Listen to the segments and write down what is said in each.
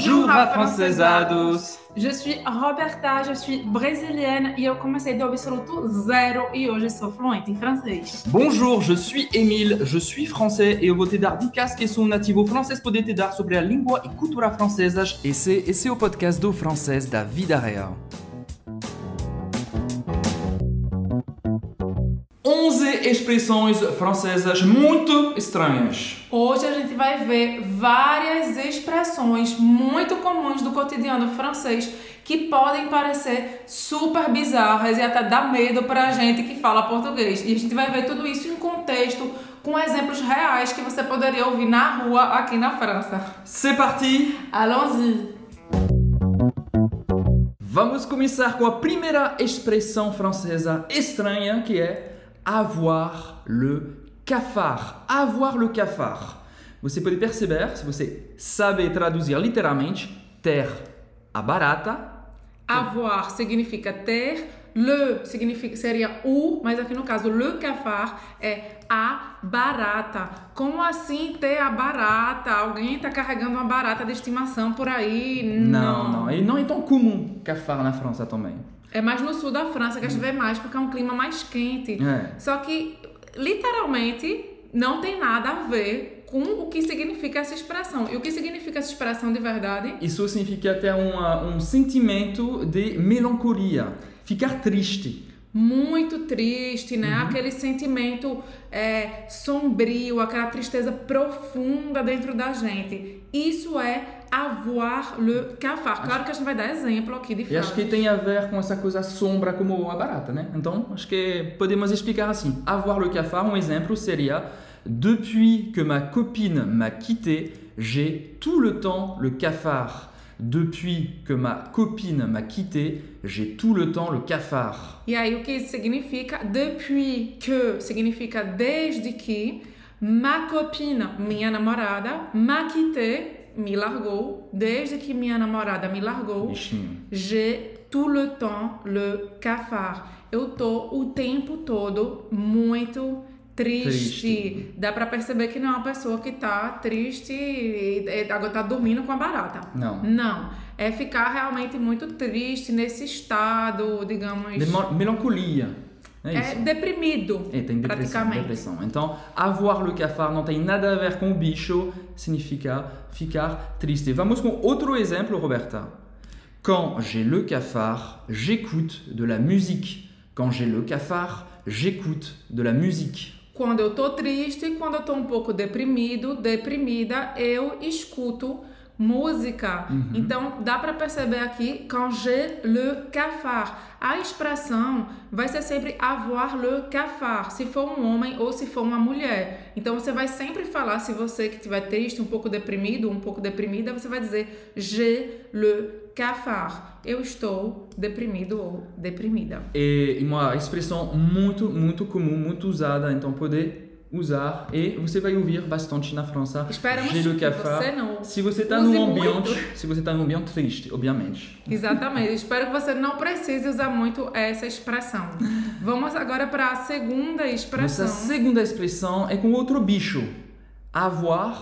Bonjour, afrancesados! Je suis Roberta, je suis brésilienne e eu comecei do absoluto zero e hoje sou fluente em francês. Bonjour, je suis Émile, je suis français e eu vou te dar dicas que sou nativo francês poder te dar sobre a língua e cultura francesas. Esse, esse é o podcast do francês da vida real. Expressões francesas muito estranhas. Hoje a gente vai ver várias expressões muito comuns do cotidiano francês que podem parecer super bizarras e até dar medo pra gente que fala português. E a gente vai ver tudo isso em contexto com exemplos reais que você poderia ouvir na rua aqui na França. C'est parti! Allons-y! Vamos começar com a primeira expressão francesa estranha que é avoir le cafard. Avoir le cafard. Você pode perceber, se você sabe traduzir literalmente, ter a barata. Avoir significa ter, le significa, seria o, mas aqui no caso, le cafard é a barata. Como assim ter a barata? Alguém está carregando uma barata de estimação por aí? Não, não. E não é tão comum cafard na França também. É mais no sul da França que a gente vê mais, porque é um clima mais quente. É. Só que, literalmente, não tem nada a ver com o que significa essa expressão. E o que significa essa expressão de verdade? Isso significa até uma, um sentimento de melancolia, ficar triste. Muito triste, né? Aquele sentimento é, sombrio, aquela tristeza profunda dentro da gente. Isso é avoir le cafard. Claro que a gente vai dar exemplo aqui de E acho que frase. tem a ver com essa coisa sombra como a barata, né? Então, acho que podemos explicar assim. Avoir le cafard, um exemplo seria Depuis que ma copine m'a quitté, j'ai tout le temps le cafard. Depuis que ma copine m'a quitté, j'ai tout le temps le cafard. E aí o que isso significa? Depuis que significa desde que ma copine, minha namorada, m'a quitté, me largou, desde que minha namorada me largou, Bichinho. j'ai tout le temps le cafard. Eu tô o tempo todo muito triste. Triste. Dá pra perceber que não é uma pessoa que tá triste e agora tá dormindo com a barata. Não. Não, é ficar realmente muito triste nesse estado, digamos, De melancolia. É é isso. deprimido, É, tem depressão, depressão. Então, avoir le cafard não tem nada a ver com bicho, significa ficar triste. Vamos com outro exemplo, Roberta. Quand j'ai le cafard, j'écoute de la musique. Quand j'ai le cafard, j'écoute de la musique. Quando eu tô triste, quando eu tô um pouco deprimido, deprimida, eu escuto música. Uhum. Então, dá pra perceber aqui quand j'ai le cafard. A expressão vai ser sempre avoir le cafard, se for um homem ou se for uma mulher. Então, você vai sempre falar, se você que estiver triste, um pouco deprimido, um pouco deprimida, você vai dizer j'ai le cafard. Eu estou deprimido ou deprimida. É uma expressão muito, muito comum, muito usada, então poder usar e você vai ouvir bastante na França. Esperamos que você não Se você está num muito. ambiente, se você está num ambiente triste, obviamente. Exatamente. Espero que você não precise usar muito essa expressão. Vamos agora para a segunda expressão. Nossa segunda expressão é com outro bicho. Avoir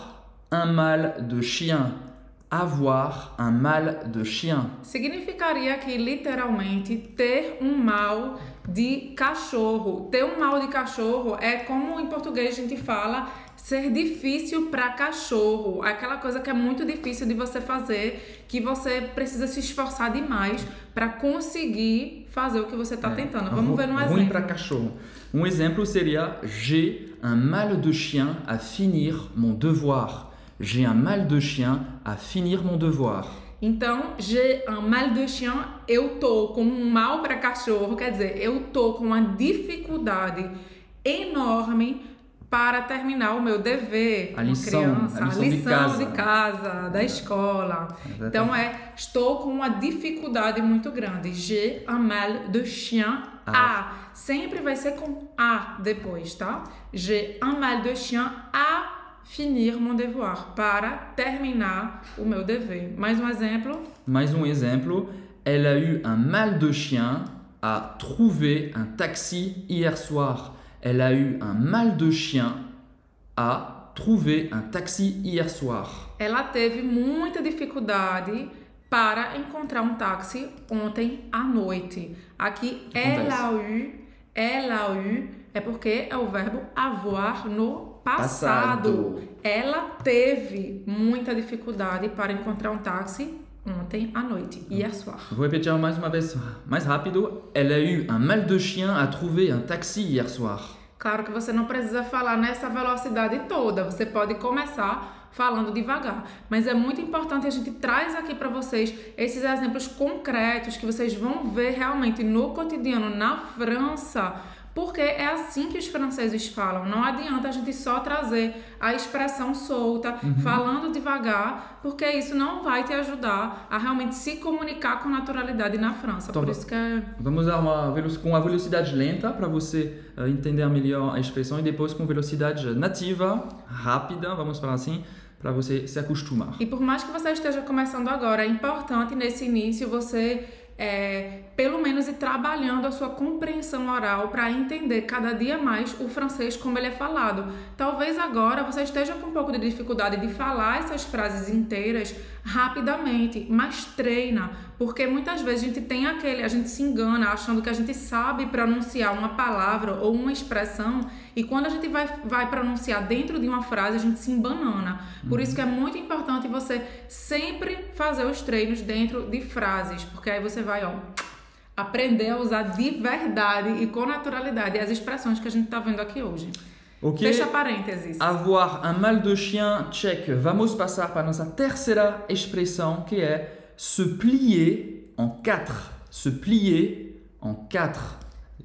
un mal de chien. Avoir un mal de chien. Significaria aqui literalmente ter um mal de cachorro. Ter um mal de cachorro é como em português a gente fala ser difícil para cachorro. Aquela coisa que é muito difícil de você fazer, que você precisa se esforçar demais para conseguir fazer o que você está tentando. Vamos ver Ruim exemplo. para cachorro. Um exemplo seria J'ai un mal de chien à finir mon devoir. J'ai un mal de chien à finir mon devoir. Então, j'ai un mal de chien, eu tô com um mal para cachorro, quer dizer, eu tô com uma dificuldade enorme para terminar o meu dever A lição, criança, a lição de casa. de casa, da escola. Então é, estou com uma dificuldade muito grande. J'ai un mal de chien Ah. à. Sempre vai ser com a depois, tá? J'ai un mal de chien à finir mon devoir, para terminar o meu dever. Mais um exemplo. Mais um exemplo. Elle a eu un mal de chien à trouver un taxi hier soir. Elle a eu un mal de chien à trouver un taxi hier soir. Ela teve muita dificuldade para encontrar um táxi ontem à noite. Aqui, ela a eu, ela a eu é porque é o verbo avoir no passado. Passado. Ela teve muita dificuldade para encontrar um táxi ontem à noite, hier soir. Vou repetir mais uma vez mais rápido. Elle a eu un mal de chien à trouver un taxi hier soir. Claro que você não precisa falar nessa velocidade toda, você pode começar falando devagar, mas é muito importante a gente traz aqui para vocês esses exemplos concretos que vocês vão ver realmente no cotidiano na França, porque é assim que os franceses falam. Não adianta a gente só trazer a expressão solta, falando devagar, porque isso não vai te ajudar a realmente se comunicar com naturalidade na França. Então, Por isso que é Vamos usar uma com a velocidade lenta para você eh, entender melhor a expressão e depois com velocidade nativa, rápida, vamos falar assim, para você se acostumar. E por mais que você esteja começando agora, é importante nesse início você, é, pelo menos, ir trabalhando a sua compreensão oral para entender cada dia mais o francês como ele é falado. Talvez agora você esteja com um pouco de dificuldade de falar essas frases inteiras rapidamente, mas treina, porque muitas vezes a gente tem aquele, a gente se engana achando que a gente sabe pronunciar uma palavra ou uma expressão e quando a gente vai, vai pronunciar dentro de uma frase, a gente se embanana. Por isso que é muito importante você sempre fazer os treinos dentro de frases, porque aí você vai, ó, aprender a usar de verdade e com naturalidade as expressões que a gente está vendo aqui hoje. Ok? Fecha parênteses. Avoir un mal de chien, check. Vamos passar para nossa terceira expressão, que é se plier en quatre. Se plier en quatre.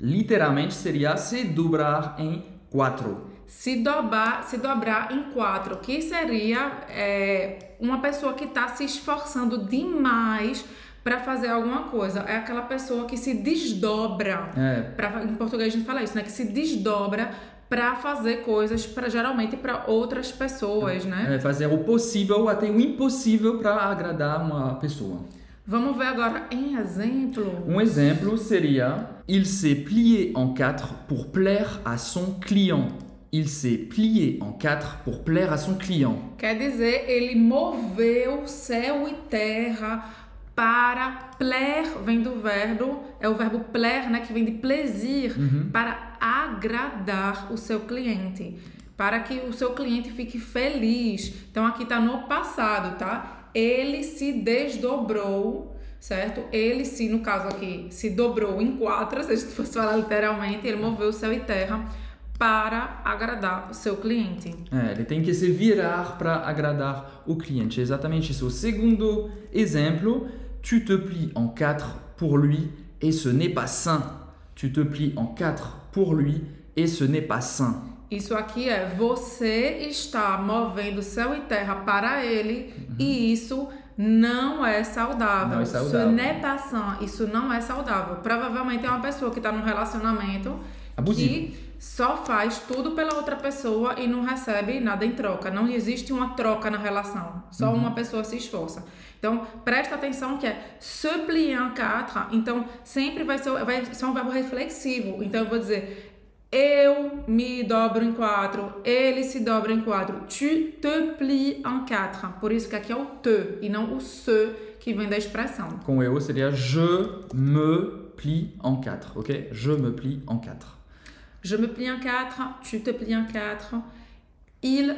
Literalmente seria se dobrar em quatro. Se dobrar, se dobrar em quatro, que seria é, uma pessoa que está se esforçando demais para fazer alguma coisa. É aquela pessoa que se desdobra. É, Pra, em português a gente fala isso, né? Que se desdobra para fazer coisas para geralmente para outras pessoas, né? é fazer o possível até o impossível para agradar uma pessoa. Vamos ver agora em exemplo. Um exemplo seria Il s'est plié en quatre pour plaire à son client. Il s'est plié en quatre pour plaire à son client. Quer dizer, ele moveu céu e terra para plaire, vem do verbo, é o verbo plaire, né, que vem de plaisir, para agradar o seu cliente, para que o seu cliente fique feliz. Então aqui tá no passado, tá? Ele se desdobrou, certo? Ele se, no caso aqui, se dobrou em quatro, se a gente fosse falar literalmente, ele moveu céu e terra para agradar o seu cliente. É, ele tem que se virar para agradar o cliente. É exatamente isso. O segundo exemplo, tu te plies en quatre pour lui et ce n'est pas sain. Tu te plies en quatre pour lui et ce n'est pas sain. Isso aqui é você está movendo céu e terra para ele e isso não é saudável. Não é saudável. Isso não é saudável. Provavelmente é uma pessoa que está num relacionamento Abusivo. que só faz tudo pela outra pessoa e não recebe nada em troca. Não existe uma troca na relação. Só Uhum. uma pessoa se esforça. Então, presta atenção que é se plier en quatre. Então, sempre vai ser, vai ser um verbo reflexivo. Então, eu vou dizer eu me dobro em quatro, ele se dobra em quatro. Tu te plies en quatre. Por isso que aqui é o te e não o se que vem da expressão. Com eu seria je me plie en quatre. Ok? Je me plie en quatre. Je me plie en quatre, tu te plies en quatre, il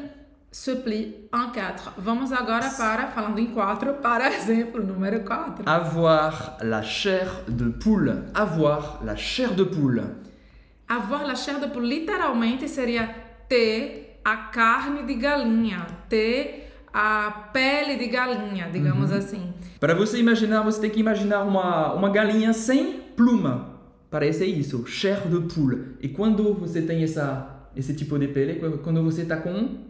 se plie en quatre. Vamos agora para, falando em quatro, para exemplo número quatro. Avoir la chair de poule. Avoir la chair de poule. Avoir la chair de poule literalmente seria ter a carne de galinha, ter a pele de galinha, digamos assim. Para você imaginar, você tem que imaginar uma, uma galinha sem pluma. Parece isso, chair de poule. E quando você tem essa, esse tipo de pele, quando você está com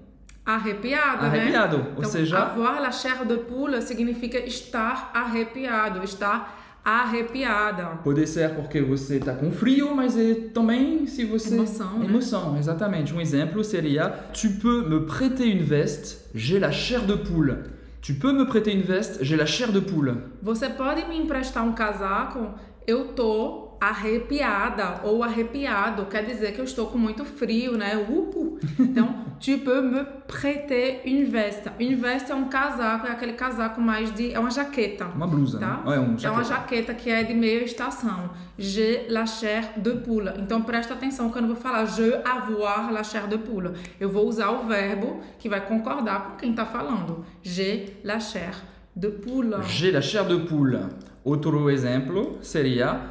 Arrepiado, né? arrepiado, ou Então, seja, avoir la chair de poule significa estar arrepiado, estar arrepiada. pode ser porque você está com frio, mas é também se você Emoção, né? emoção, exatamente. Um exemplo seria Tu peux me prêter une veste, j'ai la chair de poule. Tu peux me prêter une veste, j'ai la chair de poule. Você pode me emprestar um casaco? Eu tô arrepiada ou arrepiado quer dizer que eu estou com muito frio, né? Uhul. Então, tu peux me prêter une veste. Une veste é um casaco, é aquele casaco mais de. É uma jaqueta. Uma blusa, Tá? né? É, um É uma jaqueta. que é de meia estação. J'ai la chair de poule. Então presta atenção quando eu vou falar je avoir la chair de poule. Eu vou usar o verbo que vai concordar com quem está falando. J'ai la chair de poule. J'ai la chair de poule. Outro exemplo seria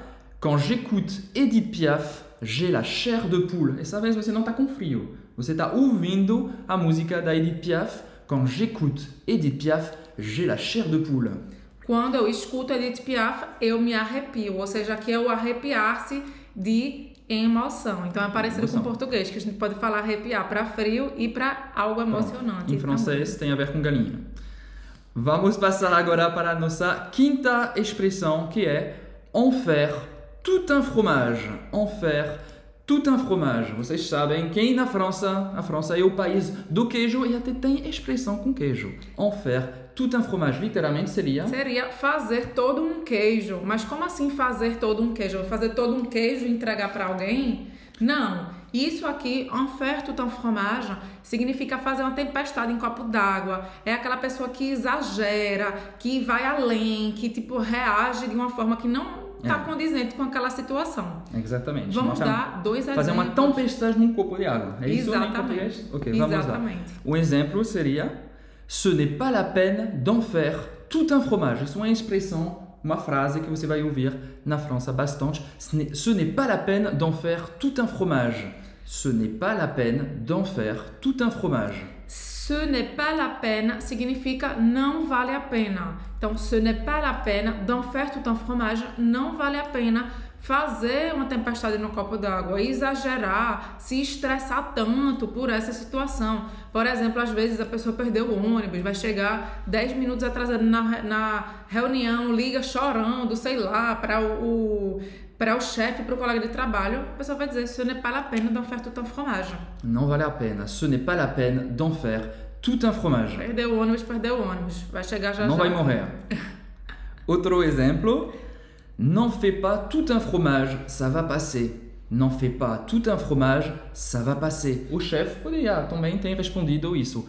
quand j'écoute Edith Piaf, j'ai la chair de poule. Essa vez você não está com frio. Você está ouvindo a música da Edith Piaf. Quand j'écoute Edith Piaf, j'ai la chair de poule. Quando eu escuto Edith Piaf, eu me arrepio. Ou seja, aqui é o arrepiar-se de emoção. Então é parecido Emoção. com o português, que a gente pode falar arrepiar para frio e para algo emocionante. Em francês tem a ver com galinha. Vamos passar agora para a nossa quinta expressão, que é en faire tout un fromage. En faire tout un fromage. Vocês sabem que na França, a França é o país do queijo e até tem expressão com queijo. En faire tout un fromage. Literalmente seria Seria fazer todo um queijo. Mas como assim fazer todo um queijo? Fazer todo um queijo e entregar para alguém? Não. Isso aqui, en faire tout un fromage, significa fazer uma tempestade em copo d'água. É aquela pessoa que exagera, que vai além, que tipo reage de uma forma que não está É. condizente com aquela situação. Exatamente. Vamos Uma- dar dois Fazer uma exemplos. tempestade num copo de água. É isso em Exatamente. português? Ok, vamos lá. Exatamente. Um exemplo seria Ce n'est pas la peine d'en faire tout un fromage. Isso é uma expressão, uma frase que você vai ouvir na França bastante. Ce n'est pas la peine d'en faire tout un fromage. Ce n'est pas la peine d'en faire tout un fromage. Ce n'est pas la peine significa não vale a pena. Então, ce n'est pas la peine d'en faire tout un fromage. Não vale a pena fazer uma tempestade no copo d'água, exagerar, se estressar tanto por essa situação. Por exemplo, às vezes a pessoa perdeu o ônibus, vai chegar 10 minutos atrasado na, na reunião, liga chorando, sei lá, para o, o para o chefe, para o colega de trabalho, a pessoa vai dizer: ce n'est pas la peine d'en faire tout un fromage. Não vale a pena. Ce n'est pas la peine d'en faire tout un fromage. Perdeu o ônibus, perdeu o ônibus. Vai chegar já Não já. vai morrer. Outro exemplo. N'en fais pas tout un fromage, ça va passer. N'en fais pas tout un fromage, ça va passer. O chefe poderia também ter respondido isso.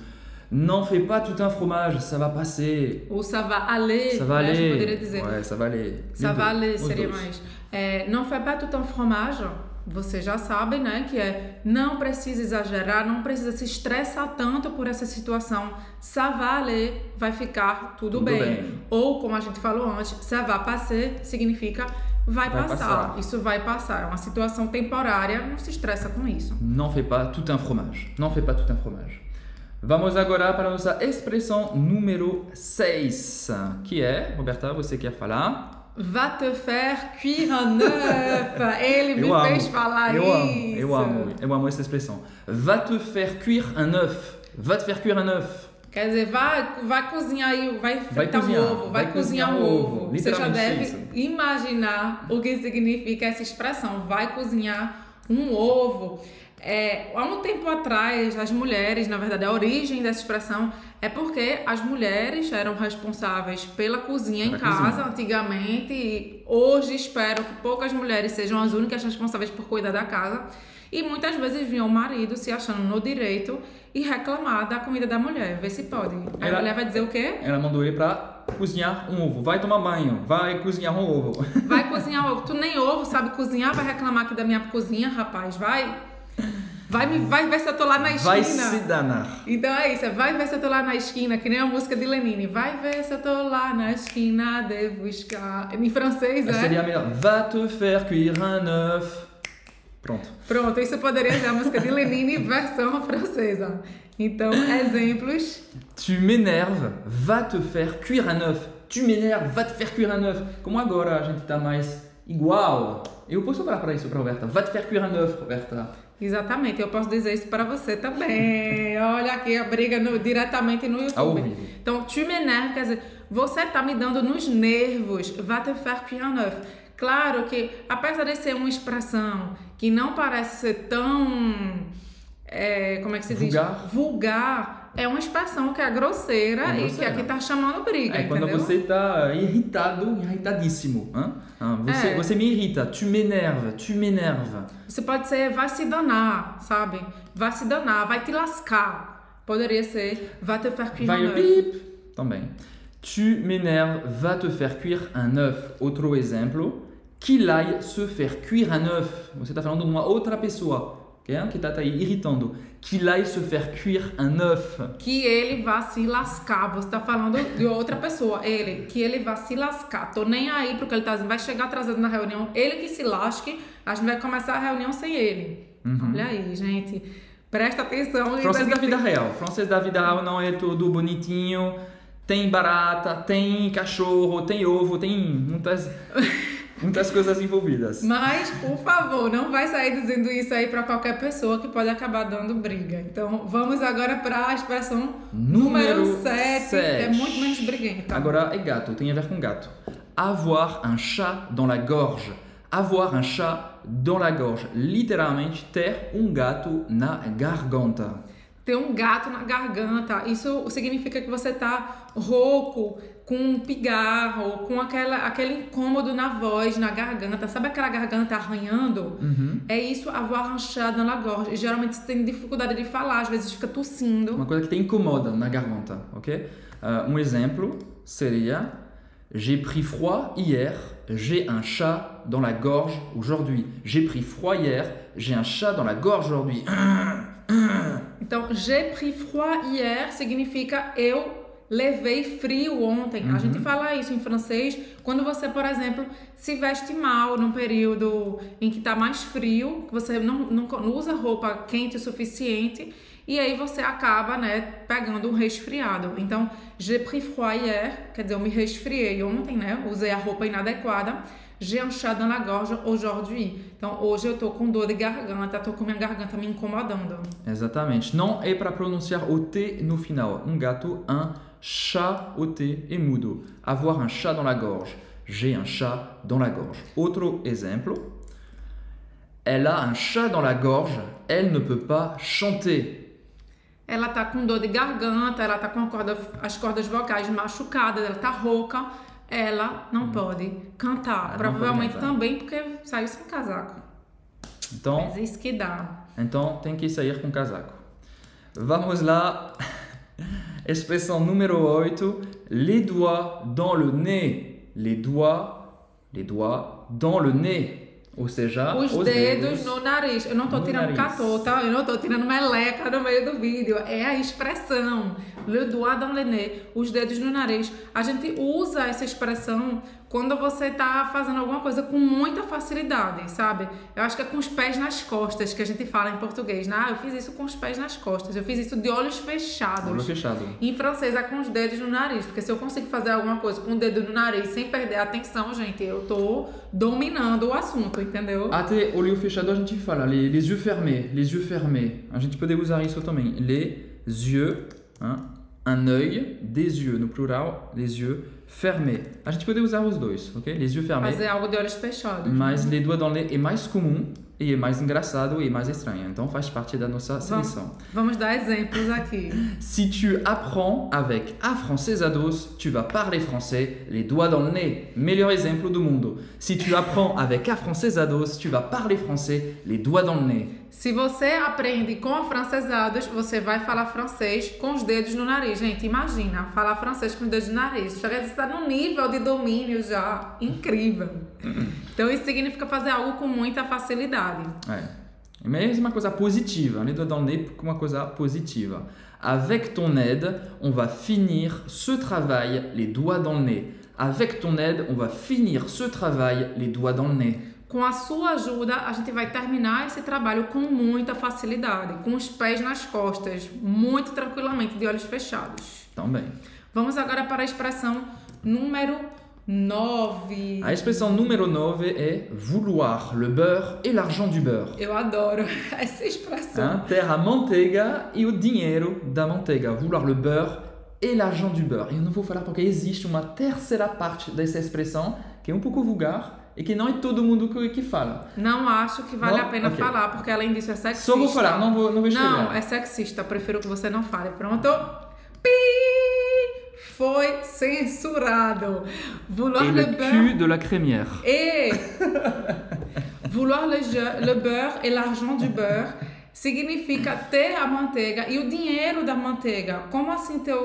N'en fais pas tout un fromage, ça va passer. Ou ça va aller, Ça va né? Aller. poderia dizer. Ouais, ça va aller. Ça va aller seria mais. É, não fait pas tout un fromage, você já sabe, né? Que é não precisa exagerar, não precisa se estressar tanto por essa situação. Ça va aller, vai ficar tudo, Tudo bem. bem. Ou, como a gente falou antes, ça va passer significa vai, Vai passar. passar. Isso vai passar. É uma situação temporária, não se estressa com isso. N'en fais pas tout un fromage. N'en fais pas tout un fromage. Vamos agora para a nossa expressão número 6, que é, Roberta, você quer falar? Va te faire cuire un œuf. Ele me Eu amo. fez falar eu isso. amo, eu amo, eu amo essa expressão. Va te faire cuire un œuf. Va te faire cuire un œuf. Quer dizer, vai, vai cozinhar aí, vai fritar cozinhar, um ovo, vai, vai cozinhar, cozinhar um ovo. Você já deve isso. imaginar o que significa essa expressão, vai cozinhar um ovo. É, há um tempo atrás, as mulheres, na verdade, a origem dessa expressão é porque as mulheres eram responsáveis pela cozinha em Pela casa cozinha. antigamente e hoje espero que poucas mulheres sejam as únicas responsáveis por cuidar da casa. E muitas vezes vinha o marido se achando no direito e reclamar da comida da mulher, ver se pode. Aí Ela- a mulher vai dizer o quê? Ela mandou ele para cozinhar um ovo. Vai tomar banho, vai cozinhar um ovo. Vai cozinhar ovo. Tu nem ovo sabe cozinhar, vai reclamar aqui da minha cozinha, rapaz, vai. Vai, me, vai ver se lá na esquina. Vai se danar. Então é isso, é vai ver se lá na esquina, que nem a música de Lenine. Vai ver se lá na esquina de buscar. Em francês, Essa é? seria melhor. Va te faire cuire un œuf. Pronto. Pronto, isso poderia ser a música de Lenine versão francesa. Então, exemplos. Tu m'énerves, va te faire cuire un œuf. Tu m'énerves, va te faire cuire un œuf. Como agora a gente tá mais igual. Eu posso falar para isso para Roberta. Va te faire cuire un œuf, Roberta. Exatamente, eu posso dizer isso para você também. Olha aqui a briga no- diretamente no YouTube. Então, tu m'énerves, quer dizer, você tá me dando nos nervos. Va te faire cuire un œuf. Claro que, apesar de ser uma expressão que não parece ser tão. é, como é que se Vulgar. diz? Vulgar. É uma expressão que é grosseira, É e que grosseira. aqui tá chamando briga, É quando entendeu? você está irritado, irritadíssimo. Hein? Você, É. você me irrita, tu m'énerves, tu m'énerves. Você pode ser vai se danar, sabe? Vai se danar, vai te lascar. Poderia ser vai te faire cuire Vai bip. Também. Tu m'énerves, va te faire cuire un œuf. Outro exemplo. Qu'il aille se faire cuire un œuf. Você está falando de uma outra pessoa ok? que está aí irritando. Qu'il aille se faire cuire un œuf. Que ele vá se lascar. Você tá falando de outra pessoa. Ele. Que ele vá se lascar. Tô nem aí pro que ele tá dizendo. Vai chegar atrasado na reunião. Ele que se lasque. A gente vai começar a reunião sem ele. Olha aí, gente. Presta atenção. Francês da vida real. Francês da vida real não é tudo bonitinho. Tem barata, tem cachorro, tem ovo, tem muitas, muitas coisas envolvidas. Mas, por favor, não vai sair dizendo isso aí pra qualquer pessoa que pode acabar dando briga. Então, vamos agora pra expressão número Número 7. É muito menos briguenta. Agora é gato, tem a ver com gato. Avoir un chat dans la gorge. Avoir un chat dans la gorge. Literalmente, ter um gato na garganta. Ter um gato na garganta, isso significa que você tá rouco, com um pigarro, com aquela, aquele incômodo na voz, na garganta. Sabe aquela garganta arranhando? É isso, avoir un chat dans la gorge. E geralmente você tem dificuldade de falar, às vezes fica tossindo. Uma coisa que te incomoda na garganta, ok? Uh, um exemplo seria J'ai pris froid hier, j'ai un chat dans la gorge aujourd'hui. J'ai pris froid hier, j'ai un chat dans la gorge aujourd'hui. Então, j'ai pris froid hier significa eu levei frio ontem. A gente fala isso em francês quando você, por exemplo, se veste mal num período em que está mais frio, que você não, não, não usa roupa quente o suficiente e aí você acaba, né, pegando um resfriado. Então, j'ai pris froid hier, quer dizer, eu me resfriei ontem, né, usei a roupa inadequada. J'ai un chat dans la gorge aujourd'hui. Então, hoje eu tô com dor de garganta, tô com minha garganta me incomodando. Exatamente. Não é para pronunciar o T no final. Um gato, un chat, o T é mudo. Avoir un chat dans la gorge. J'ai un chat dans la gorge. Outro exemplo. Elle a un chat dans la gorge. Elle ne peut pas chanter. Ela tá com dor de garganta, ela tá com corda- as cordas vocais machucadas, ela tá rouca, ela não pode cantar. Ela Provavelmente pode cantar. também porque saiu sem casaco. Então, Mas é isso que dá. Então tem que sair com casaco. Vamos lá. Expressão número 8. Les doigts dans le nez. Les doigts, les doigts dans le nez. Ou seja, Os, dedos, no nariz. Eu não tô no tirando catô, tá? Eu não tô tirando meleca no meio do vídeo. É a expressão. Le doigt dans le nez. Os dedos no nariz. A gente usa essa expressão quando você tá fazendo alguma coisa com muita facilidade, sabe? Eu acho que é com os pés nas costas que a gente fala em português. né? Ah, eu fiz isso com os pés nas costas. Eu fiz isso de olhos fechados. Olho fechado. Em francês é com os dedos no nariz, porque se eu consigo fazer alguma coisa com o dedo no nariz sem perder a atenção, gente, eu tô dominando o assunto, entendeu? Até olho fechado a gente fala les, les yeux fermés, les yeux fermés. A gente pode usar isso também. Les yeux, hein? un œil, des yeux no plural, les yeux fermés. A gente pode usar os dois, ok? Les yeux fermés. Fazer algo de olhos fechados. Mas les doigts dans le nez é mais comum e é mais engraçado e mais estranho. Então faz parte da nossa seleção. Vamos dar exemplos aqui. Si tu apprends avec afrancesados, tu vas parler français les doigts dans le nez. Melhor exemplo do mundo. Si tu apprends avec afrancesados, tu vas parler français les doigts dans le nez. Se você aprende com afrancesados, você vai falar francês com os dedos no nariz. Gente, imagina, falar francês com os dedos no nariz. Já está num nível de domínio já incrível. Então isso significa fazer algo com muita facilidade. É. É uma coisa positiva, les doigts dans como uma coisa positiva. Avec ton aide, on va finir ce travail les doigts dans le nez. Avec ton aide, on va finir ce travail les doigts dans le nez. Com a sua ajuda, a gente vai terminar esse trabalho com muita facilidade, com os pés nas costas, muito tranquilamente, de olhos fechados. Também. Vamos agora para a expressão número 9. A expressão número 9 é vouloir le beurre et l'argent du beurre. Eu adoro essa expressão. Hein? Ter a manteiga e o dinheiro da manteiga. Vouloir le beurre et l'argent du beurre. E eu não vou falar porque existe uma terceira parte dessa expressão que é um pouco vulgar e que não é todo mundo que, que fala. Não acho que vale Não? a pena Ok. falar, porque além disso é sexista. Só vou falar, não vou, não vou escrever. Não, é sexista. Prefiro que você não fale. Pronto? Pi! Foi censurado. Vouloir Et le le beurre cul de la crémière. et vouloir le, je- le beurre et l'argent du beurre significa ter a manteiga e o dinheiro da manteiga. Como assim ter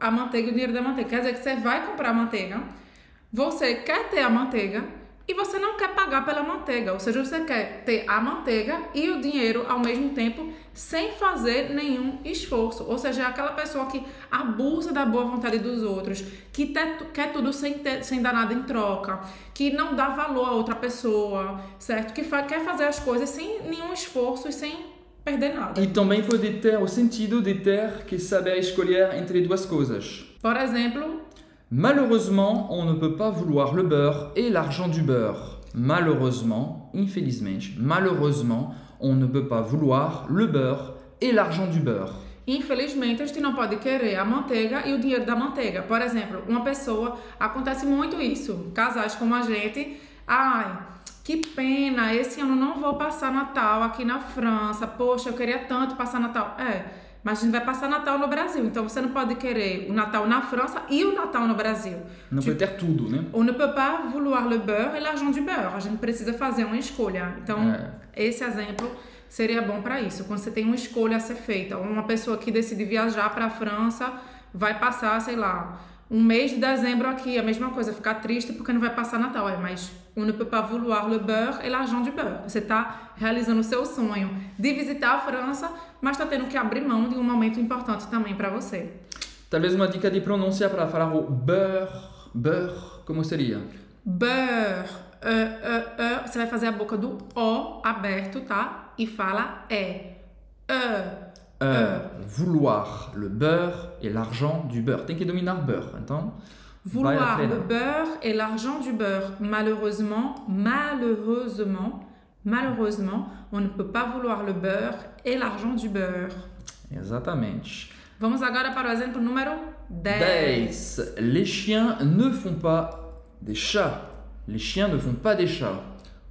a manteiga e o dinheiro da manteiga? Quer dizer que você vai comprar manteiga, você quer ter a manteiga e você não quer pagar pela manteiga. Ou seja, você quer ter a manteiga e o dinheiro ao mesmo tempo sem fazer nenhum esforço. Ou seja, é aquela pessoa que abusa da boa vontade dos outros, que quer tudo sem, ter, sem dar nada em troca, que não dá valor a outra pessoa, certo? Que fa- quer fazer as coisas sem nenhum esforço e sem perder nada. E também pode ter o sentido de ter que saber escolher entre duas coisas. Por exemplo, Malheureusement, on ne peut pas vouloir le beurre et l'argent du beurre. Malheureusement, infelizmente, malheureusement, on ne peut pas vouloir le beurre et l'argent du beurre. Infelizmente, a gente não pode querer a manteiga e o dinheiro da manteiga. Por exemplo, uma pessoa, acontece muito isso, casais como a gente, ai, que pena, esse ano não vou passar Natal aqui na França, poxa, eu queria tanto passar Natal. É, mas a gente vai passar Natal no Brasil, então você não pode querer o Natal na França e o Natal no Brasil. Não pode ter tudo, né? On ne peut pas vouloir le beurre et l'argent du beurre. A gente precisa fazer uma escolha. Então, É. esse exemplo seria bom para isso. Quando você tem uma escolha a ser feita, uma pessoa que decide viajar para a França vai passar, sei lá, um mês de dezembro aqui, a mesma coisa, ficar triste porque não vai passar Natal. É, mas on ne peut pas vouloir le beurre et l'argent du beurre. Você está realizando o seu sonho de visitar a França, mas está tendo que abrir mão de um momento importante também para você. Talvez uma dica de pronúncia para falar o beurre, beurre, como seria? Beurre. Uh, uh, uh. Você vai fazer a boca do O aberto, tá? E fala E. Uh. Euh, vouloir le beurre et l'argent du beurre. Tem que dominar beurre, então. Vouloir le beurre et l'argent du beurre. Malheureusement, malheureusement, malheureusement, on ne peut pas vouloir le beurre et l'argent du beurre. Exatamente. Vamos agora para o exemplo número 10. 10. Les chiens ne font pas des chats. Les chiens ne font pas des chats.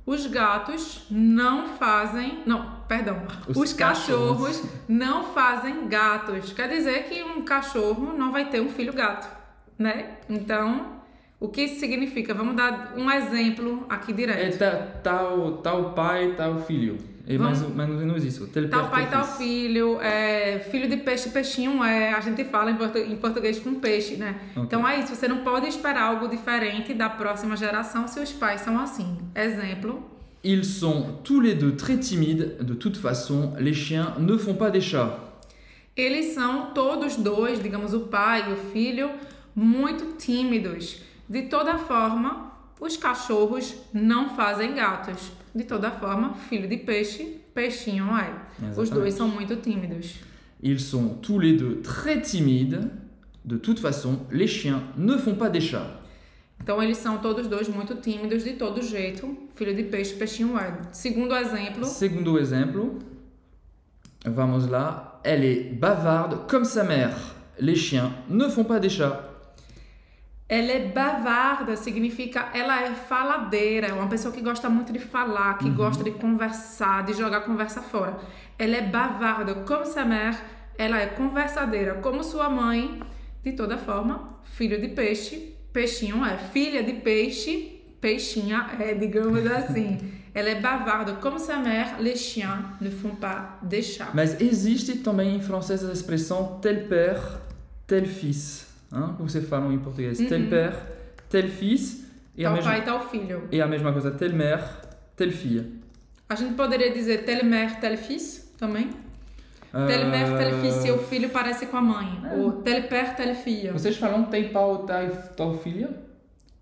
Os gatos não fazem. Não, perdão. Os Os, cachorros. cachorros. não fazem gatos. Quer dizer que um cachorro não vai ter um filho gato, né? Então, o que isso significa? Vamos dar um exemplo aqui É direto. ta- tal, tal pai, tal filho. É mais, Vamos- mais ou menos isso. Tal pai, tal fils. filho, é, filho de peixe, peixinho é. A gente fala em, portu- em português com peixe, né? Ok. Então é isso, você não pode esperar algo diferente da próxima geração se os pais são assim. Exemplo. Ils sont tous les deux très timides. De toute façon, les chiens ne font pas des chats. Eles são todos dois, digamos, o pai e o filho, muito tímidos. De toda forma, os cachorros não fazem gatos. De toda forma, filho de peixe, peixinho é. Os Exatamente. dois são muito tímidos. Ils sont tous les deux très timides. De toute façon, les chiens ne font pas des chats. Então, eles são todos dois muito tímidos de todo jeito. Filho de peixe, peixinho é. Segundo exemplo, Segundo exemplo. Vamos lá. Elle est bavarde comme sa mère. Les chiens ne font pas des chats. ela é bavarda, significa ela é faladeira, é uma pessoa que gosta muito de falar, que gosta de conversar, de jogar a conversa fora. Ela é bavarda, como sa mère, ela é conversadeira, como sua mãe. De toda forma, filho de peixe, peixinho é. Filha de peixe, peixinha é, digamos assim. ela é bavarda, como sa mère, les chiens ne font pas des chats. Mas existe também em francês a expressão tel père, tel fils. Hein? Como você fala em português? Tel père, tel fils. E Tal mesma, pai, tal filho. e a mesma coisa, tel mère, tel fille. A gente poderia dizer tel mère, tel fils também? Tel mère, tel fils, seu filho parece com a mãe. Ou tel père, tel fille. Vocês falam tem pau, tal, filha?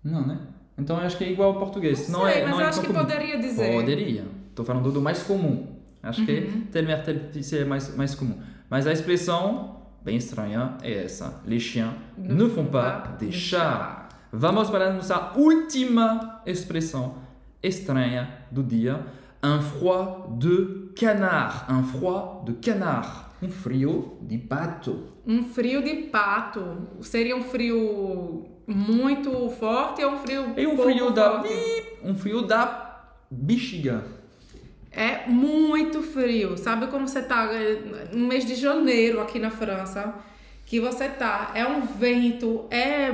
Não, né? Então eu acho que é igual ao português. Não não sei, é, mas não eu é acho que comum. poderia dizer. Poderia. Estou falando do mais comum. Acho que tel mère, tel fils é mais, mais comum. Mas a expressão bem estranha é essa. Les chiens ne, font pas des chats. Vamos para a nossa última expressão estranha do dia. Un froid de canard. Un froid de canard. Um frio de pato. Um frio de pato. Seria um frio muito forte ou um frio E um frio da forte? um frio da bexiga. É muito frio. Sabe como você tá no mês de janeiro aqui na França? Que você tá, é um vento, é,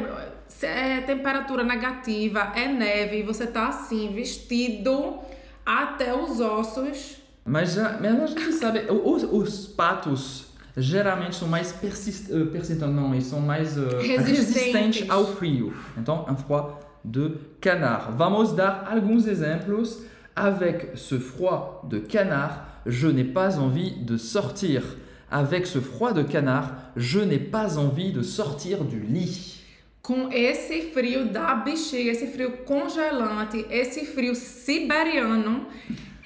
é temperatura negativa, é neve, e você tá assim, vestido até os ossos. Mas, já, mas a gente sabe, os, os patos geralmente são mais persist, uh, persistentes, não, eles são mais uh, resistentes ao frio. Então, un froid de canard. Vamos dar alguns exemplos. Avec ce froid de canard, je n'ai pas envie de sortir. Avec ce froid de canard, je n'ai pas envie de sortir du lit. Com esse frio da bexiga, esse frio congelante, esse frio siberiano,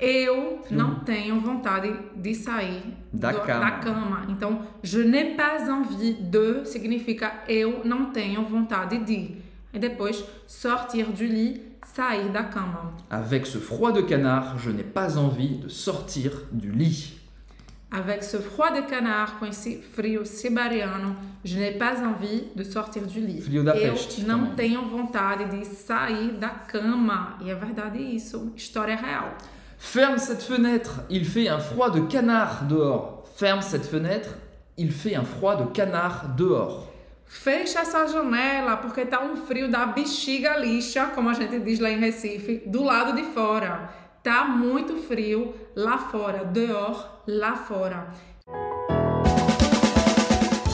eu não tenho vontade de sair da, do, cama. da cama. Então, je n'ai pas envie de significa eu não tenho vontade de. E depois, sortir du lit, sair da cama. Avec ce froid de canard, je n'ai pas envie de sortir du lit. Avec ce froid de canard, com esse frio siberiano, je n'ai pas envie de sortir du lit. Frio da eu peste. não também. tenho vontade de sair da cama. E é verdade isso, história real. Ferme cette fenêtre, il fait un froid de canard dehors. Ferme cette fenêtre, il fait un froid de canard dehors. Fecha essa janela porque tá um frio da bexiga lixa, como a gente diz lá em Recife, do lado de fora. Tá muito frio lá fora, dehors, lá fora.